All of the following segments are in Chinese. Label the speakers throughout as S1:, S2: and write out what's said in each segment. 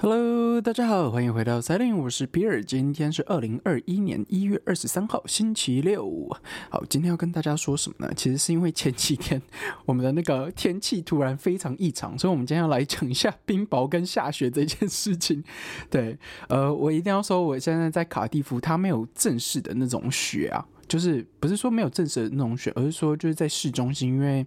S1: Hello，大家好，欢迎回到赛琳我是比尔。今天是二零二一年一月二十三号，星期六。好，今天要跟大家说什么呢？其实是因为前几天我们的那个天气突然非常异常，所以我们今天要来讲一下冰雹跟下雪这件事情。对，呃，我一定要说，我现在在卡蒂夫，它没有正式的那种雪啊，就是不是说没有正式的那种雪，而是说就是在市中心，因为。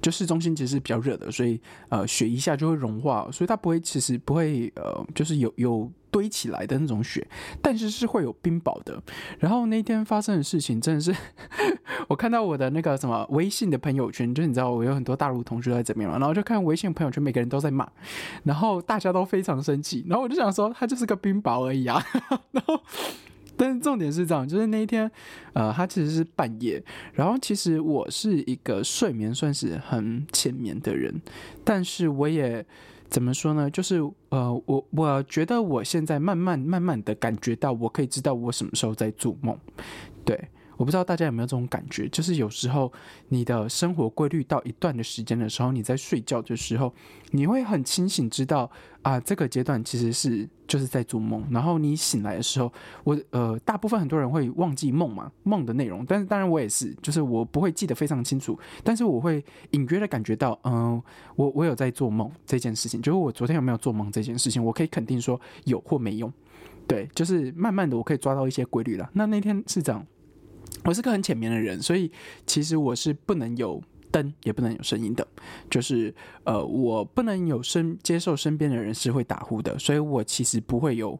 S1: 就市中心其实是比较热的，所以呃雪一下就会融化，所以它不会其实不会呃就是有有堆起来的那种雪，但是是会有冰雹的。然后那天发生的事情真的是，我看到我的那个什么微信的朋友圈，就你知道我有很多大陆同学在这边嘛，然后就看微信朋友圈每个人都在骂，然后大家都非常生气，然后我就想说，它就是个冰雹而已啊，然后。但是重点是这样，就是那一天，呃，他其实是半夜，然后其实我是一个睡眠算是很浅眠的人，但是我也怎么说呢？就是呃，我我觉得我现在慢慢慢慢的感觉到，我可以知道我什么时候在做梦，对。我不知道大家有没有这种感觉，就是有时候你的生活规律到一段的时间的时候，你在睡觉的时候，你会很清醒，知道啊，这个阶段其实是就是在做梦。然后你醒来的时候，我呃，大部分很多人会忘记梦嘛，梦的内容。但是当然我也是，就是我不会记得非常清楚，但是我会隐约的感觉到，嗯，我我有在做梦这件事情，就是我昨天有没有做梦这件事情，我可以肯定说有或没有。对，就是慢慢的我可以抓到一些规律了。那那天是这样。我是个很浅眠的人，所以其实我是不能有灯，也不能有声音的。就是呃，我不能有身接受身边的人是会打呼的，所以我其实不会有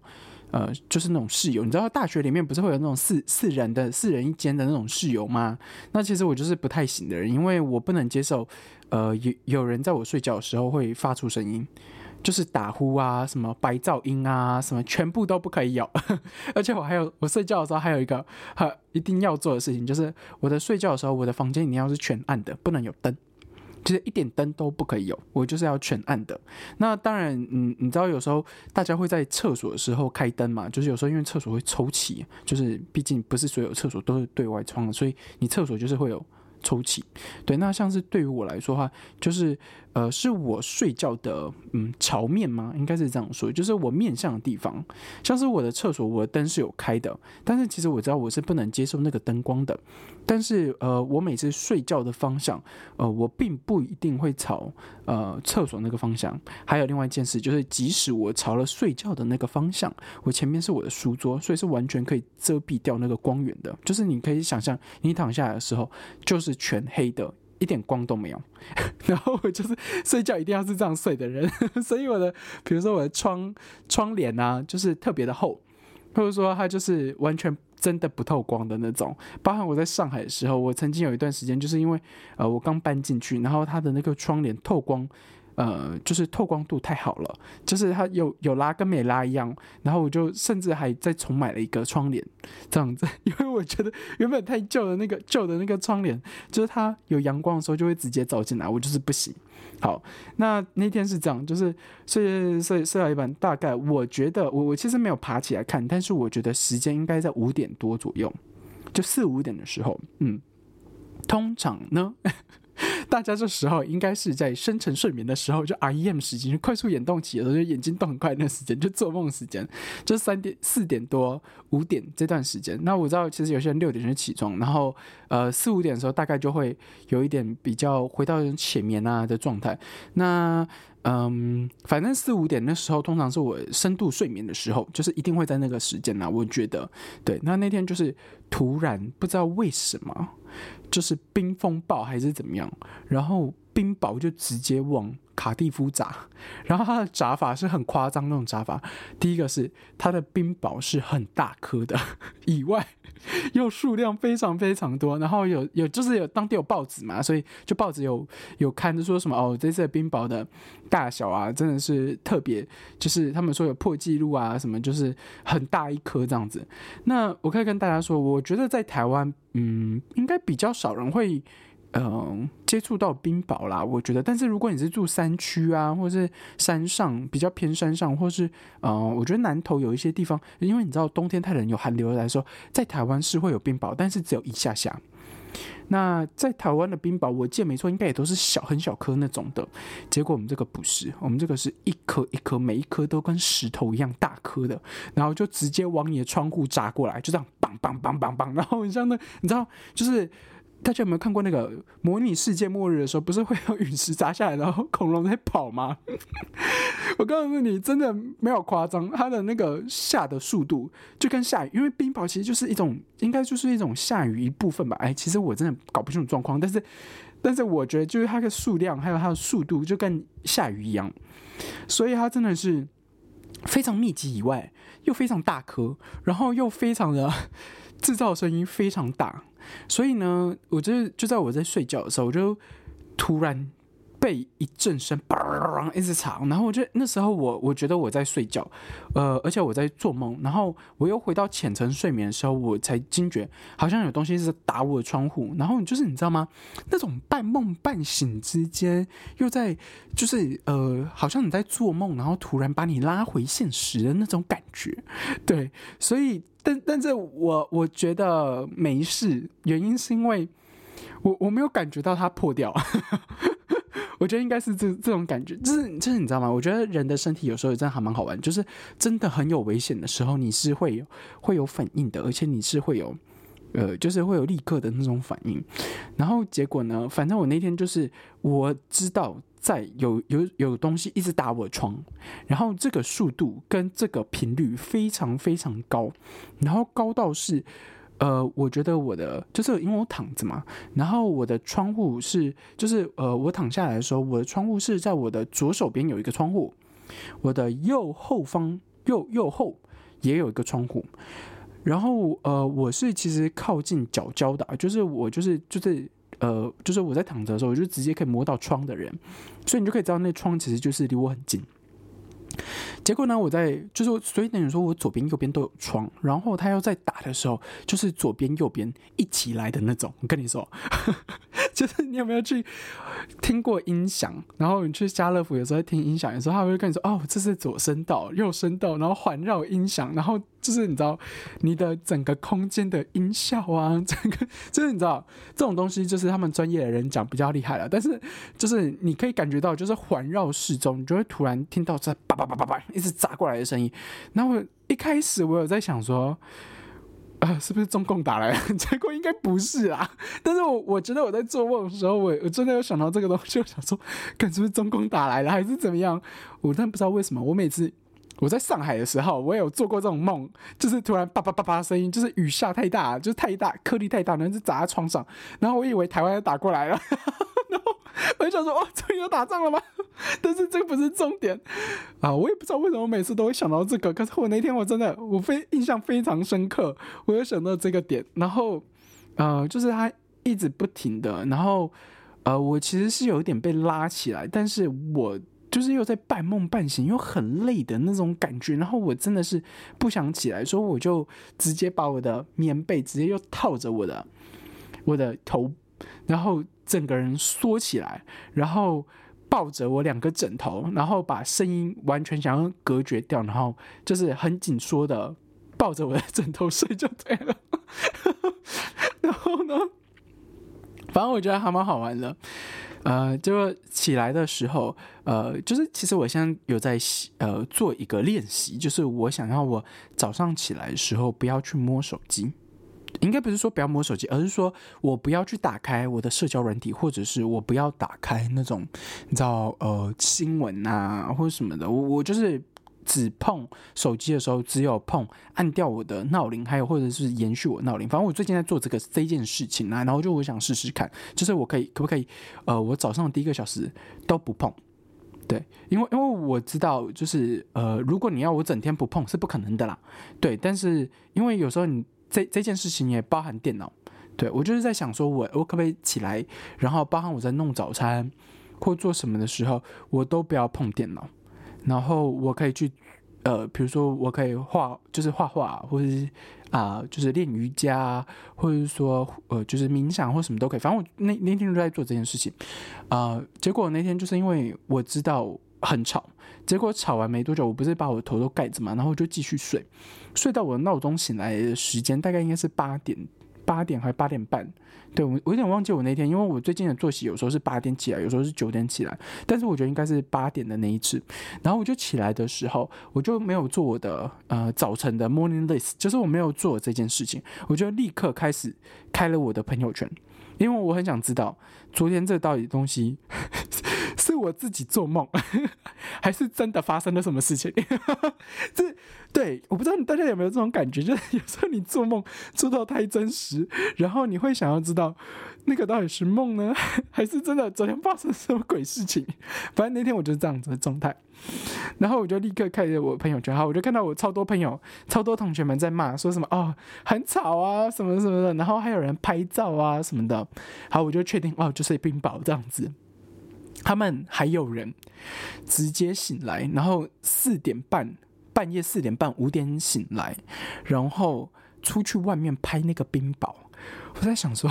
S1: 呃，就是那种室友。你知道大学里面不是会有那种四四人的四人一间的那种室友吗？那其实我就是不太行的人，因为我不能接受呃有有人在我睡觉的时候会发出声音。就是打呼啊，什么白噪音啊，什么全部都不可以有。而且我还有，我睡觉的时候还有一个哈一定要做的事情，就是我的睡觉的时候，我的房间一定要是全暗的，不能有灯，就是一点灯都不可以有，我就是要全暗的。那当然，嗯，你知道有时候大家会在厕所的时候开灯嘛？就是有时候因为厕所会抽气，就是毕竟不是所有厕所都是对外窗的，所以你厕所就是会有抽气。对，那像是对于我来说的话，就是。呃，是我睡觉的嗯朝面吗？应该是这样说，就是我面向的地方，像是我的厕所，我的灯是有开的，但是其实我知道我是不能接受那个灯光的。但是呃，我每次睡觉的方向，呃，我并不一定会朝呃厕所那个方向。还有另外一件事，就是即使我朝了睡觉的那个方向，我前面是我的书桌，所以是完全可以遮蔽掉那个光源的。就是你可以想象，你躺下来的时候就是是全黑的。一点光都没有，然后我就是睡觉一定要是这样睡的人，所以我的，比如说我的窗窗帘啊，就是特别的厚，或者说它就是完全真的不透光的那种。包含我在上海的时候，我曾经有一段时间，就是因为呃我刚搬进去，然后它的那个窗帘透光。呃，就是透光度太好了，就是它有有拉跟没拉一样，然后我就甚至还再重买了一个窗帘，这样子，因为我觉得原本太旧的那个旧的那个窗帘，就是它有阳光的时候就会直接照进来，我就是不行。好，那那天是这样，就是睡睡睡到一半，大概我觉得我我其实没有爬起来看，但是我觉得时间应该在五点多左右，就四五点的时候，嗯，通常呢。大家这时候应该是在深沉睡眠的时候，就 REM 时间，快速眼动期的时候，就眼睛动很快那时间，就做梦时间，就三点、四点多、五点这段时间。那我知道，其实有些人六点就起床，然后呃四五点的时候，大概就会有一点比较回到浅眠啊的状态。那嗯，反正四五点那时候，通常是我深度睡眠的时候，就是一定会在那个时间呐。我觉得，对。那那天就是突然不知道为什么。就是冰风暴还是怎么样，然后冰雹就直接往卡蒂夫砸，然后它的砸法是很夸张那种砸法。第一个是它的冰雹是很大颗的，以外又数量非常非常多，然后有有就是有当地有报纸嘛，所以就报纸有有看就说什么哦，这次的冰雹的大小啊，真的是特别，就是他们说有破纪录啊，什么就是很大一颗这样子。那我可以跟大家说，我觉得在台湾。嗯，应该比较少人会，嗯，接触到冰雹啦。我觉得，但是如果你是住山区啊，或者是山上比较偏山上，或是，嗯，我觉得南头有一些地方，因为你知道冬天太冷有寒流来说，在台湾是会有冰雹，但是只有一下下，那在台湾的冰雹，我记得没错，应该也都是小很小颗那种的。结果我们这个不是，我们这个是一颗一颗，每一颗都跟石头一样大颗的，然后就直接往你的窗户砸过来，就这样梆梆梆梆梆，然后你像那，你知道，就是。大家有没有看过那个模拟世界末日的时候，不是会有陨石砸下来，然后恐龙在跑吗？我告诉你，真的没有夸张，它的那个下的速度就跟下雨，因为冰雹其实就是一种，应该就是一种下雨一部分吧。哎，其实我真的搞不清楚状况，但是，但是我觉得就是它的数量还有它的速度就跟下雨一样，所以它真的是非常密集以外，又非常大颗，然后又非常的 制造声音非常大。所以呢，我就就在我在睡觉的时候，我就突然被一阵声嘣一直吵，然后我就那时候我我觉得我在睡觉，呃，而且我在做梦，然后我又回到浅层睡眠的时候，我才惊觉好像有东西是打我的窗户，然后就是你知道吗？那种半梦半醒之间，又在就是呃，好像你在做梦，然后突然把你拉回现实的那种感觉，对，所以。但但是我我觉得没事，原因是因为我我没有感觉到它破掉，我觉得应该是这这种感觉，就是就是你知道吗？我觉得人的身体有时候真的还蛮好玩，就是真的很有危险的时候，你是会有会有反应的，而且你是会有呃，就是会有立刻的那种反应。然后结果呢，反正我那天就是我知道。在有有有东西一直打我窗，然后这个速度跟这个频率非常非常高，然后高到是，呃，我觉得我的就是因为我躺着嘛，然后我的窗户是就是呃，我躺下来的时候，我的窗户是在我的左手边有一个窗户，我的右后方右右后也有一个窗户，然后呃，我是其实靠近角角的，就是我就是就是。呃，就是我在躺着的时候，我就直接可以摸到窗的人，所以你就可以知道那窗其实就是离我很近。结果呢，我在就是所以等于说我左边右边都有窗，然后他要在打的时候，就是左边右边一起来的那种。我跟你说，就是你有没有去听过音响？然后你去家乐福有时候听音响有时候，他会跟你说：“哦，这是左声道、右声道，然后环绕音响，然后就是你知道你的整个空间的音效啊，整个就是你知道这种东西，就是他们专业的人讲比较厉害了。但是就是你可以感觉到，就是环绕四周，你就会突然听到在叭叭叭叭。一直砸过来的声音，然后一开始我有在想说，啊，是不是中共打来？结果应该不是啊。但是我我觉得我在做梦的时候，我我真的有想到这个东西，我想说，看是不是中共打来了，还是怎么样？我但不知道为什么，我每次我在上海的时候，我有做过这种梦，就是突然叭叭叭叭声音，就是雨下太大，就是太大颗粒太大，然后就砸在窗上，然后我以为台湾要打过来了。然后我就想说，哦，终于要打仗了吗？但是这个不是重点啊！我也不知道为什么每次都会想到这个。可是我那天我真的我非印象非常深刻，我有想到这个点。然后呃，就是他一直不停的，然后呃，我其实是有一点被拉起来，但是我就是又在半梦半醒，又很累的那种感觉。然后我真的是不想起来，所以我就直接把我的棉被直接又套着我的我的头，然后。整个人缩起来，然后抱着我两个枕头，然后把声音完全想要隔绝掉，然后就是很紧缩的抱着我的枕头睡就对了。然后呢，反正我觉得还蛮好玩的。呃，就起来的时候，呃，就是其实我现在有在呃做一个练习，就是我想要我早上起来的时候不要去摸手机。应该不是说不要摸手机，而是说我不要去打开我的社交软体，或者是我不要打开那种你知道呃新闻啊或者什么的。我我就是只碰手机的时候，只有碰按掉我的闹铃，还有或者是延续我闹铃。反正我最近在做这个这件事情啊，然后就我想试试看，就是我可以可不可以呃，我早上第一个小时都不碰。对，因为因为我知道，就是呃，如果你要我整天不碰是不可能的啦。对，但是因为有时候你。这这件事情也包含电脑，对我就是在想说，我我可不可以起来，然后包含我在弄早餐或做什么的时候，我都不要碰电脑，然后我可以去，呃，比如说我可以画，就是画画，或者是啊，就是练瑜伽，或者是说呃，就是冥想或什么都可以，反正我那那天都在做这件事情，啊，结果那天就是因为我知道很吵。结果吵完没多久，我不是把我头都盖着嘛，然后就继续睡，睡到我的闹钟醒来的时间大概应该是八点八点还八点半，对我我有点忘记我那天，因为我最近的作息有时候是八点起来，有时候是九点起来，但是我觉得应该是八点的那一次。然后我就起来的时候，我就没有做我的呃早晨的 morning list，就是我没有做这件事情，我就立刻开始开了我的朋友圈，因为我很想知道昨天这到底东西。是我自己做梦，还是真的发生了什么事情？这对我不知道大家有没有这种感觉，就是有时候你做梦做到太真实，然后你会想要知道那个到底是梦呢，还是真的昨天发生什么鬼事情？反正那天我就是这样子的状态，然后我就立刻开着我朋友圈，好，我就看到我超多朋友、超多同学们在骂，说什么哦很吵啊什么什么的，然后还有人拍照啊什么的，好，我就确定哦就是冰雹这样子。他们还有人直接醒来，然后四点半半夜四点半五点醒来，然后出去外面拍那个冰雹。我在想说，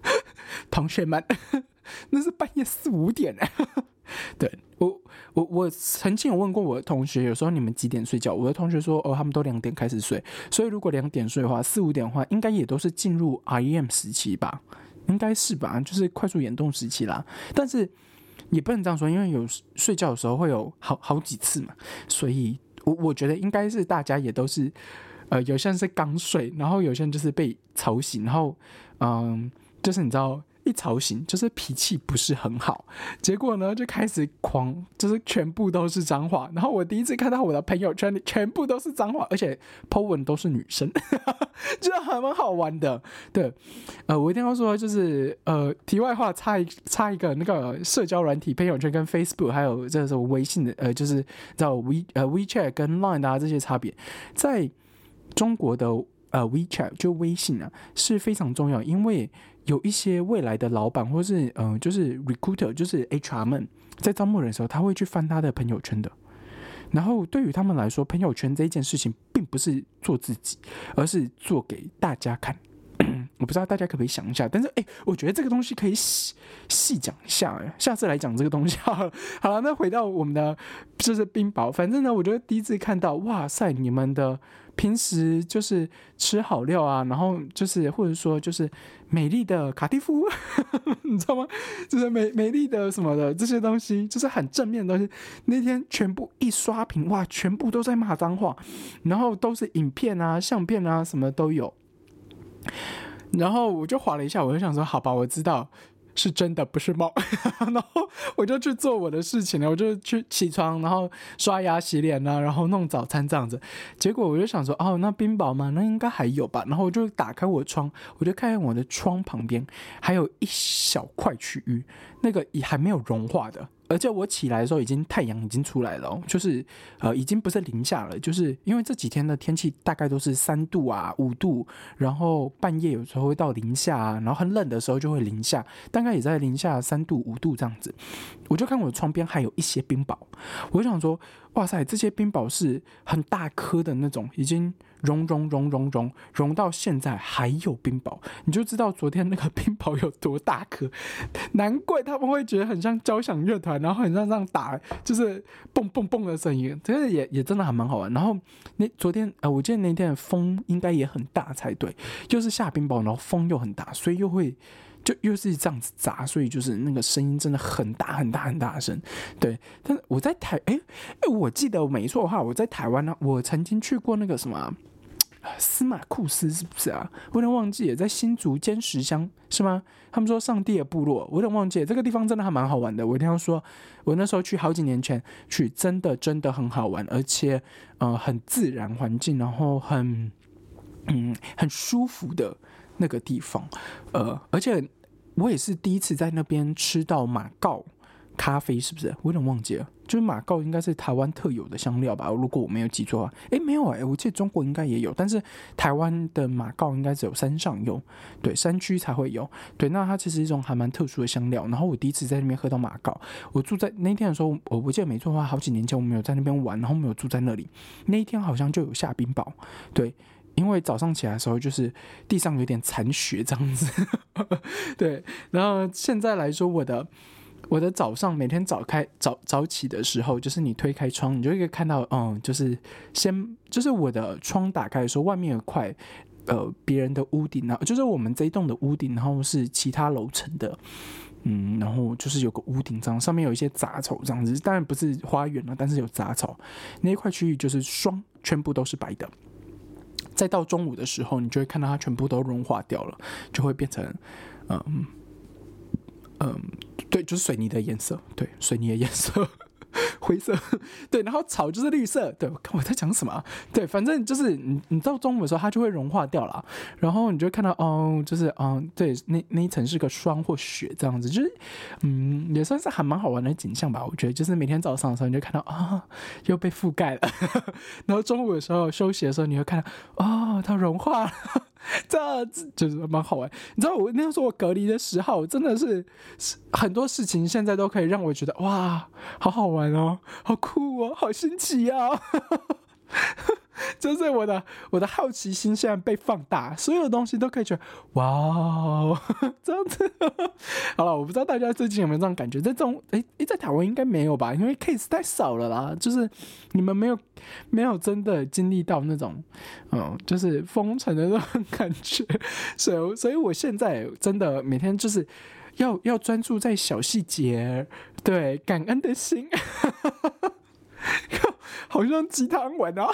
S1: 同学们，那是半夜四五点哎。对我我我曾经有问过我的同学，有时候你们几点睡觉？我的同学说，哦，他们都两点开始睡。所以如果两点睡的话，四五点的话，应该也都是进入 REM 时期吧？应该是吧？就是快速眼动时期啦。但是。也不能这样说，因为有睡觉的时候会有好好几次嘛，所以我我觉得应该是大家也都是，呃，有些人是刚睡，然后有些人就是被吵醒，然后嗯，就是你知道。一吵醒就是脾气不是很好，结果呢就开始狂，就是全部都是脏话。然后我第一次看到我的朋友圈里全部都是脏话，而且 po 文都是女生，觉得还蛮好玩的。对，呃，我一定要说，就是呃，题外话，插一插一个那个社交软体朋友圈跟 Facebook 还有这个什么微信的，呃，就是叫 We 呃 WeChat 跟 Line 啊这些差别，在中国的呃 WeChat 就微信啊是非常重要，因为。有一些未来的老板，或是嗯，就是 recruiter，就是 HR 们，在招募人的时候，他会去翻他的朋友圈的。然后对于他们来说，朋友圈这一件事情，并不是做自己，而是做给大家看。我不知道大家可不可以想一下，但是哎，我觉得这个东西可以细细讲一下，下次来讲这个东西好了。好了，那回到我们的就是冰雹，反正呢，我觉得第一次看到，哇塞，你们的。平时就是吃好料啊，然后就是或者说就是美丽的卡蒂夫，你知道吗？就是美美丽的什么的这些东西，就是很正面的东西。那天全部一刷屏，哇，全部都在骂脏话，然后都是影片啊、相片啊，什么都有。然后我就滑了一下，我就想说，好吧，我知道。是真的不是梦，然后我就去做我的事情了，我就去起床，然后刷牙洗脸啊，然后弄早餐这样子。结果我就想说，哦，那冰雹嘛？那应该还有吧。然后我就打开我窗，我就看见我的窗旁边还有一小块区域，那个也还没有融化的。而且我起来的时候，已经太阳已经出来了，就是呃，已经不是零下了，就是因为这几天的天气大概都是三度啊、五度，然后半夜有时候会到零下啊，然后很冷的时候就会零下，大概也在零下三度、五度这样子。我就看我的窗边还有一些冰雹，我就想说，哇塞，这些冰雹是很大颗的那种，已经。融融融融融融到现在还有冰雹，你就知道昨天那个冰雹有多大颗，难怪他们会觉得很像交响乐团，然后很像这样打，就是蹦蹦蹦的声音，真的也也真的还蛮好玩。然后那昨天呃，我记得那天的风应该也很大才对，就是下冰雹，然后风又很大，所以又会就又是这样子砸，所以就是那个声音真的很大很大很大声。对，但是我在台哎哎，我记得没错的话，我在台湾呢，我曾经去过那个什么。司马库斯是不是啊？我有点忘记也，在新竹尖石乡是吗？他们说上帝的部落，我有点忘记。这个地方真的还蛮好玩的。我一定要说，我那时候去好几年前去，真的真的很好玩，而且呃很自然环境，然后很嗯很舒服的那个地方。呃，而且我也是第一次在那边吃到马告。咖啡是不是？我有点忘记了，就是马告应该是台湾特有的香料吧？如果我没有记错的话，诶，没有诶，我记得中国应该也有，但是台湾的马告应该只有山上有，对，山区才会有。对，那它其实一种还蛮特殊的香料。然后我第一次在那边喝到马告，我住在那天的时候，我不记得没错的话，好几年前我们有在那边玩，然后没有住在那里。那一天好像就有下冰雹，对，因为早上起来的时候就是地上有点残雪这样子，对。然后现在来说，我的。我的早上每天早开早早起的时候，就是你推开窗，你就可以看到，嗯，就是先就是我的窗打开的时候，外面有块呃别人的屋顶，然后就是我们这一栋的屋顶，然后是其他楼层的，嗯，然后就是有个屋顶这样，上面有一些杂草这样子，当然不是花园了，但是有杂草，那一块区域就是霜，全部都是白的。再到中午的时候，你就会看到它全部都融化掉了，就会变成，嗯嗯，对，就是水泥的颜色，对，水泥的颜色。灰色，对，然后草就是绿色，对，我在讲什么，对，反正就是你，你到中午的时候它就会融化掉了，然后你就看到哦，就是嗯，对，那那一层是个霜或雪这样子，就是嗯，也算是还蛮好玩的景象吧，我觉得，就是每天早上的时候你就看到啊，又被覆盖了，然后中午的时候休息的时候你会看到哦，它融化了。这就是蛮好玩，你知道我那时候我隔离的时候，真的是很多事情现在都可以让我觉得哇，好好玩哦，好酷哦，好新奇啊！就是我的我的好奇心现在被放大，所有的东西都可以觉得哇，这样子。好了，我不知道大家最近有没有这种感觉，在这种哎哎，在台湾应该没有吧？因为 case 太少了啦。就是你们没有没有真的经历到那种嗯，就是封城的那种感觉。所以所以我现在真的每天就是要要专注在小细节，对感恩的心。好像鸡汤文啊！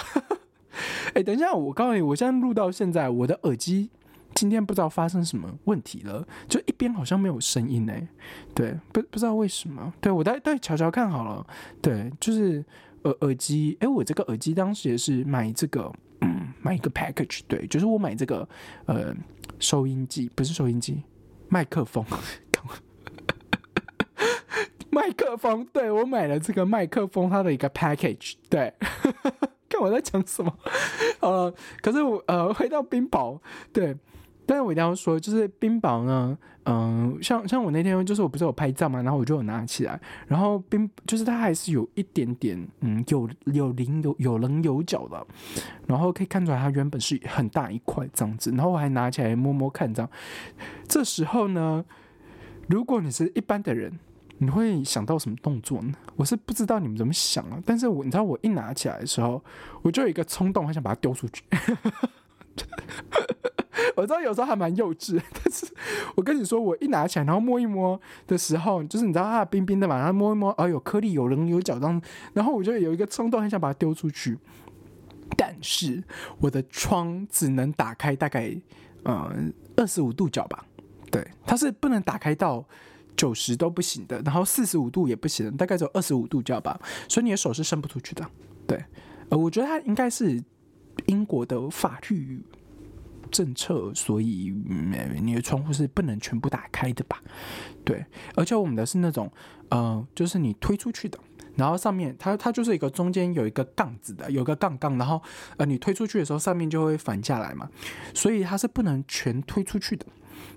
S1: 哎，等一下，我告诉你，我现在录到现在，我的耳机今天不知道发生什么问题了，就一边好像没有声音哎。对，不不知道为什么。对我再再瞧瞧看好了。对，就是耳耳机。哎，我这个耳机当时也是买这个，嗯买一个 package。对，就是我买这个呃收音机，不是收音机，麦克风。麦克风，对我买了这个麦克风，它的一个 package，对，我在讲什么，呃，可是我呃回到冰雹，对，但是我一定要说，就是冰雹呢，嗯，像像我那天就是我不是有拍照嘛，然后我就有拿起来，然后冰就是它还是有一点点，嗯，有有棱有有棱有角的，然后可以看出来它原本是很大一块这样子，然后我还拿起来摸摸看这样，这时候呢，如果你是一般的人。你会想到什么动作呢？我是不知道你们怎么想啊，但是我你知道我一拿起来的时候，我就有一个冲动，很想把它丢出去。我知道有时候还蛮幼稚，但是我跟你说，我一拿起来，然后摸一摸的时候，就是你知道它冰冰的嘛，然后摸一摸，哦，有颗粒，有棱有角，这样，然后我就有一个冲动，很想把它丢出去。但是我的窗只能打开大概嗯二十五度角吧，对，它是不能打开到。九十都不行的，然后四十五度也不行，大概只有二十五度角吧，所以你的手是伸不出去的。对，呃，我觉得它应该是英国的法律政策，所以你的窗户是不能全部打开的吧？对，而且我们的是那种，呃，就是你推出去的，然后上面它它就是一个中间有一个杠子的，有个杠杠，然后呃你推出去的时候上面就会反下来嘛，所以它是不能全推出去的。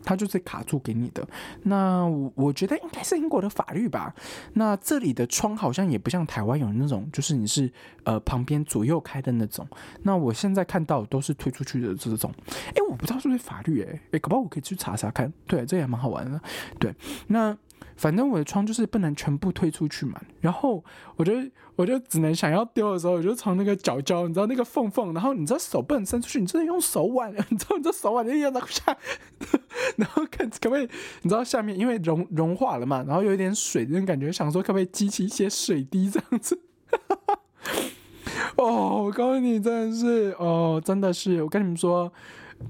S1: 它就是卡住给你的，那我觉得应该是英国的法律吧。那这里的窗好像也不像台湾有那种，就是你是呃旁边左右开的那种。那我现在看到都是推出去的这种。哎，我不知道是不是法律哎，哎，搞不好我可以去查查看。对，这也蛮好玩的。对，那。反正我的窗就是不能全部推出去嘛，然后我就我就只能想要丢的时候，我就从那个角角，你知道那个缝缝，然后你知道手不能伸出去，你只能用手腕，你知道你这手腕就要拿下，然后看可不可以，你知道下面因为融融化了嘛，然后有一点水那种感觉，想说可不可以激起一些水滴这样子。哦，我告诉你，真的是哦，真的是，我跟你们说，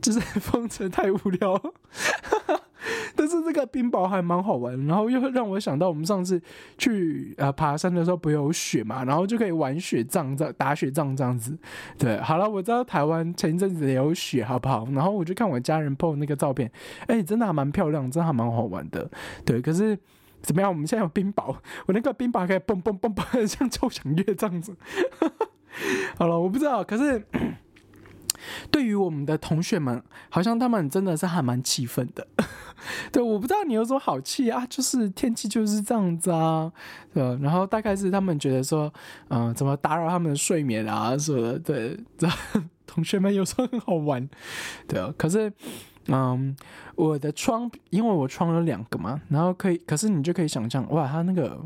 S1: 就是 封城太无聊。但是这个冰雹还蛮好玩，然后又让我想到我们上次去呃爬山的时候，不有雪嘛，然后就可以玩雪仗，这打雪仗这样子。对，好了，我知道台湾前一阵子也有雪，好不好？然后我就看我家人 po 那个照片，哎，真的还蛮漂亮，真的还蛮好玩的。对，可是怎么样？我们现在有冰雹，我那个冰雹可以蹦蹦蹦蹦，像交响乐这样子。好了，我不知道，可是。对于我们的同学们，好像他们真的是还蛮气愤的。对，我不知道你有什么好气啊，就是天气就是这样子啊，对然后大概是他们觉得说，嗯，怎么打扰他们的睡眠啊什么的。对，同学们有时候很好玩，对啊。可是，嗯，我的窗，因为我窗有两个嘛，然后可以，可是你就可以想象，哇，他那个。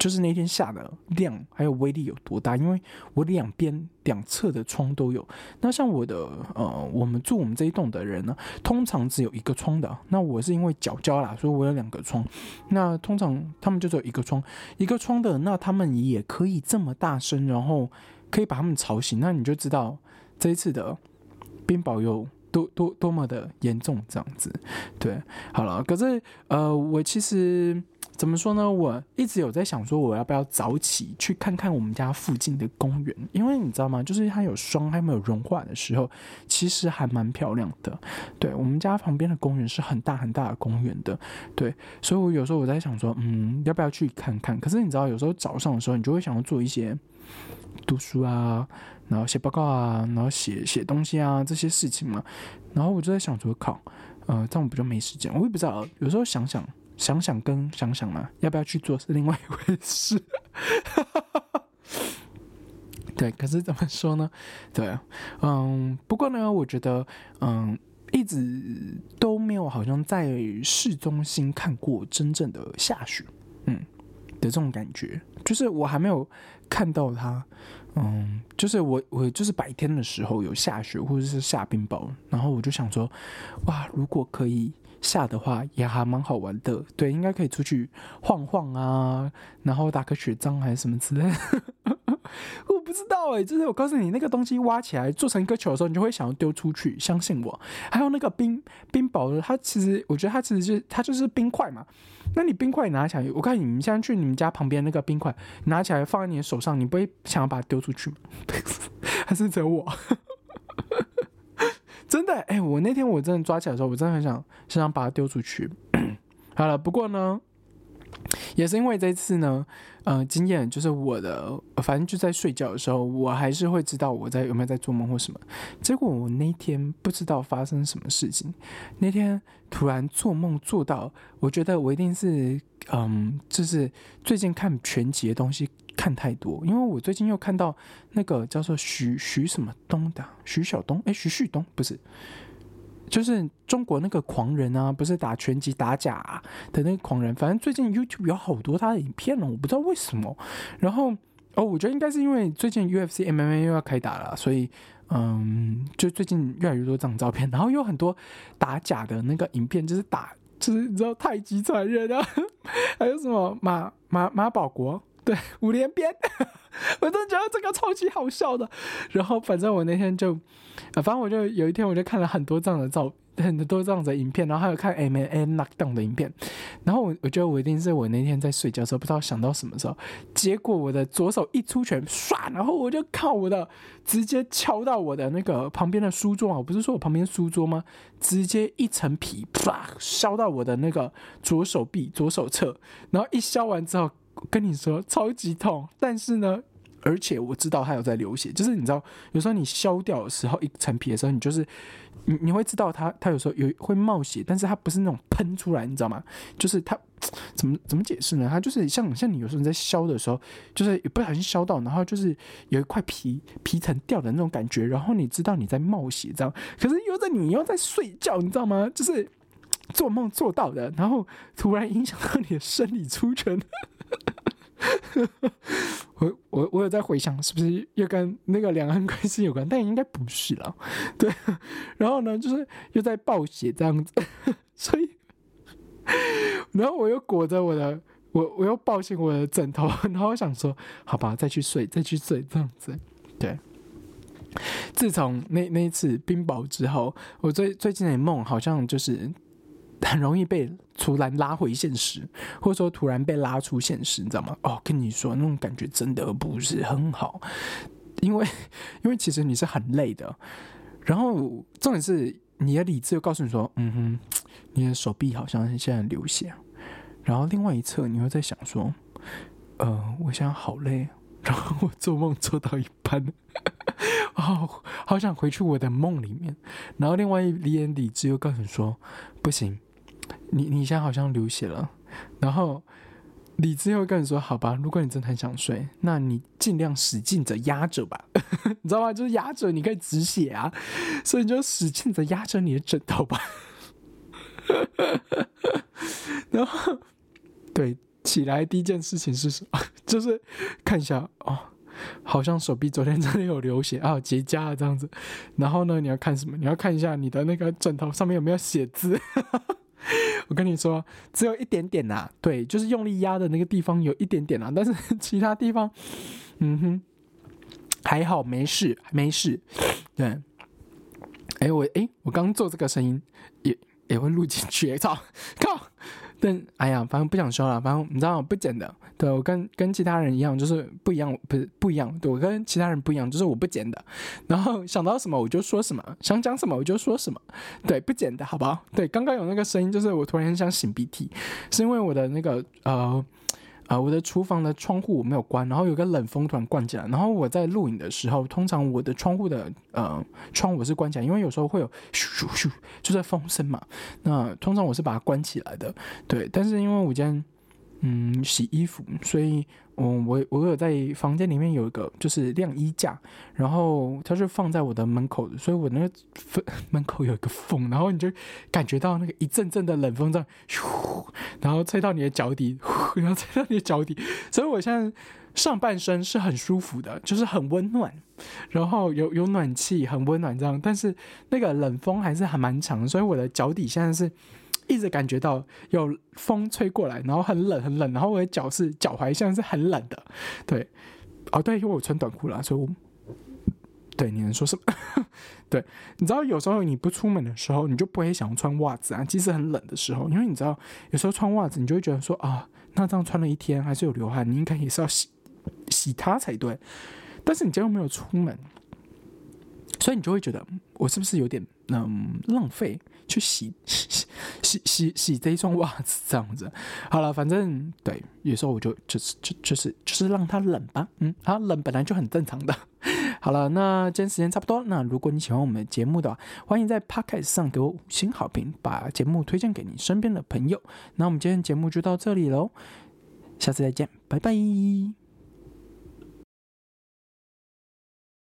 S1: 就是那天下的量还有威力有多大，因为我两边两侧的窗都有。那像我的呃，我们住我们这一栋的人呢，通常只有一个窗的。那我是因为脚胶啦，所以我有两个窗。那通常他们就只有一个窗，一个窗的，那他们也可以这么大声，然后可以把他们吵醒。那你就知道这一次的冰雹有多多多么的严重，这样子。对，好了，可是呃，我其实。怎么说呢？我一直有在想说，我要不要早起去看看我们家附近的公园？因为你知道吗？就是它有霜还没有融化的时候，其实还蛮漂亮的。对我们家旁边的公园是很大很大的公园的。对，所以我有时候我在想说，嗯，要不要去看看？可是你知道，有时候早上的时候，你就会想要做一些读书啊，然后写报告啊，然后写写东西啊这些事情嘛。然后我就在想说，靠，呃，这样不就没时间？我也不知道，有时候想想。想想跟想想嘛，要不要去做是另外一回事。对，可是怎么说呢？对，嗯，不过呢，我觉得，嗯，一直都没有好像在市中心看过真正的下雪，嗯的这种感觉，就是我还没有看到它，嗯，就是我我就是白天的时候有下雪或者是下冰雹，然后我就想说，哇，如果可以。下的话也还蛮好玩的，对，应该可以出去晃晃啊，然后打个雪仗还是什么之类的。我不知道哎，就是我告诉你，那个东西挖起来做成一个球的时候，你就会想要丢出去，相信我。还有那个冰冰雹的，它其实我觉得它其实就它就是冰块嘛。那你冰块拿起来，我看你们现在去你们家旁边那个冰块拿起来放在你的手上，你不会想要把它丢出去吗？还是只有我？真的哎，我那天我真的抓起来的时候，我真的很想，想想把它丢出去。好了，不过呢，也是因为这次呢，呃，经验就是我的，反正就在睡觉的时候，我还是会知道我在有没有在做梦或什么。结果我那天不知道发生什么事情，那天突然做梦做到，我觉得我一定是，嗯，就是最近看全集的东西。看太多，因为我最近又看到那个叫做徐徐什么东的徐晓东，哎，徐旭东不是，就是中国那个狂人啊，不是打拳击打假的那个狂人。反正最近 YouTube 有好多他的影片了，我不知道为什么。然后哦，我觉得应该是因为最近 UFC MMA 又要开打了，所以嗯，就最近越来越多这种照片，然后有很多打假的那个影片，就是打就是你知道太极传人啊，还有什么马马马保国。对五连鞭，我真的觉得这个超级好笑的。然后反正我那天就，啊反正我就有一天我就看了很多这样的照，很多这样的影片，然后还有看 M N Knockdown 的影片。然后我我觉得我一定是我那天在睡觉的时候不知道想到什么时候，结果我的左手一出拳，唰，然后我就靠我的直接敲到我的那个旁边的书桌啊，我不是说我旁边书桌吗？直接一层皮啪削到我的那个左手臂左手侧，然后一削完之后。跟你说超级痛，但是呢，而且我知道它有在流血，就是你知道，有时候你削掉的时候一层皮的时候，你就是你你会知道它它有时候有会冒血，但是它不是那种喷出来，你知道吗？就是它怎么怎么解释呢？它就是像像你有时候你在削的时候，就是不小心削到，然后就是有一块皮皮层掉的那种感觉，然后你知道你在冒血这样，可是又在你又在睡觉，你知道吗？就是做梦做到的，然后突然影响到你的生理出拳。我我我有在回想，是不是又跟那个两岸关系有关？但应该不是了。对，然后呢，就是又在暴血这样子，所以，然后我又裹着我的，我我又抱紧我的枕头，然后想说，好吧，再去睡，再去睡这样子。对，自从那那一次冰雹之后，我最最近的梦好像就是。很容易被突然拉回现实，或者说突然被拉出现实，你知道吗？哦，跟你说那种感觉真的不是很好，因为 因为其实你是很累的，然后重点是你的理智又告诉你说，嗯哼，你的手臂好像现在流血，然后另外一侧你又在想说，呃，我现在好累，然后我做梦做到一半，哦，好想回去我的梦里面，然后另外一边理智又告诉你说，不行。你你现在好像流血了，然后李子又跟你说：“好吧，如果你真的很想睡，那你尽量使劲着压着吧，你知道吗？就是压着，你可以止血啊，所以你就使劲着压着你的枕头吧。”然后，对，起来第一件事情是什么？就是看一下哦，好像手臂昨天真的有流血啊，结痂了这样子。然后呢，你要看什么？你要看一下你的那个枕头上面有没有写字。我跟你说，只有一点点呐，对，就是用力压的那个地方有一点点啊，但是其他地方，嗯哼，还好，没事，没事。对，哎，我哎，我刚做这个声音也也会录进去，操，靠！但哎呀，反正不想说了，反正你知道不剪的。对我跟跟其他人一样，就是不一样，不是不一样。对我跟其他人不一样，就是我不剪的。然后想到什么我就说什么，想讲什么我就说什么。对，不剪的好不好？对，刚刚有那个声音，就是我突然很想擤鼻涕，是因为我的那个呃。啊，我的厨房的窗户我没有关，然后有个冷风突然灌进来，然后我在录影的时候，通常我的窗户的呃窗我是关起来，因为有时候会有咻咻咻，就在风声嘛。那通常我是把它关起来的，对。但是因为我今天嗯洗衣服，所以。嗯，我我有在房间里面有一个就是晾衣架，然后它是放在我的门口，所以我那个缝 门口有一个缝，然后你就感觉到那个一阵阵的冷风这样，呼，然后吹到你的脚底，然后吹到你的脚底，所以我现在上半身是很舒服的，就是很温暖，然后有有暖气，很温暖这样，但是那个冷风还是还蛮强，所以我的脚底现在是。一直感觉到有风吹过来，然后很冷很冷，然后我的脚是脚踝现在是很冷的，对，哦对，因为我穿短裤了，所以我，对，你能说什么？对，你知道有时候你不出门的时候，你就不会想穿袜子啊，即使很冷的时候，因为你知道有时候穿袜子，你就会觉得说啊，那这样穿了一天还是有流汗，你应该也是要洗洗它才对，但是你今天又没有出门，所以你就会觉得我是不是有点嗯浪费？去洗 洗洗洗洗这一双袜子，这样子。好了，反正对，有时候我就就是就就是就是让它冷吧。嗯，它冷本来就很正常的。好了，那今天时间差不多。那如果你喜欢我们的节目的话，欢迎在 Podcast 上给我五星好评，把节目推荐给你身边的朋友。那我们今天节目就到这里喽，下次再见，拜拜。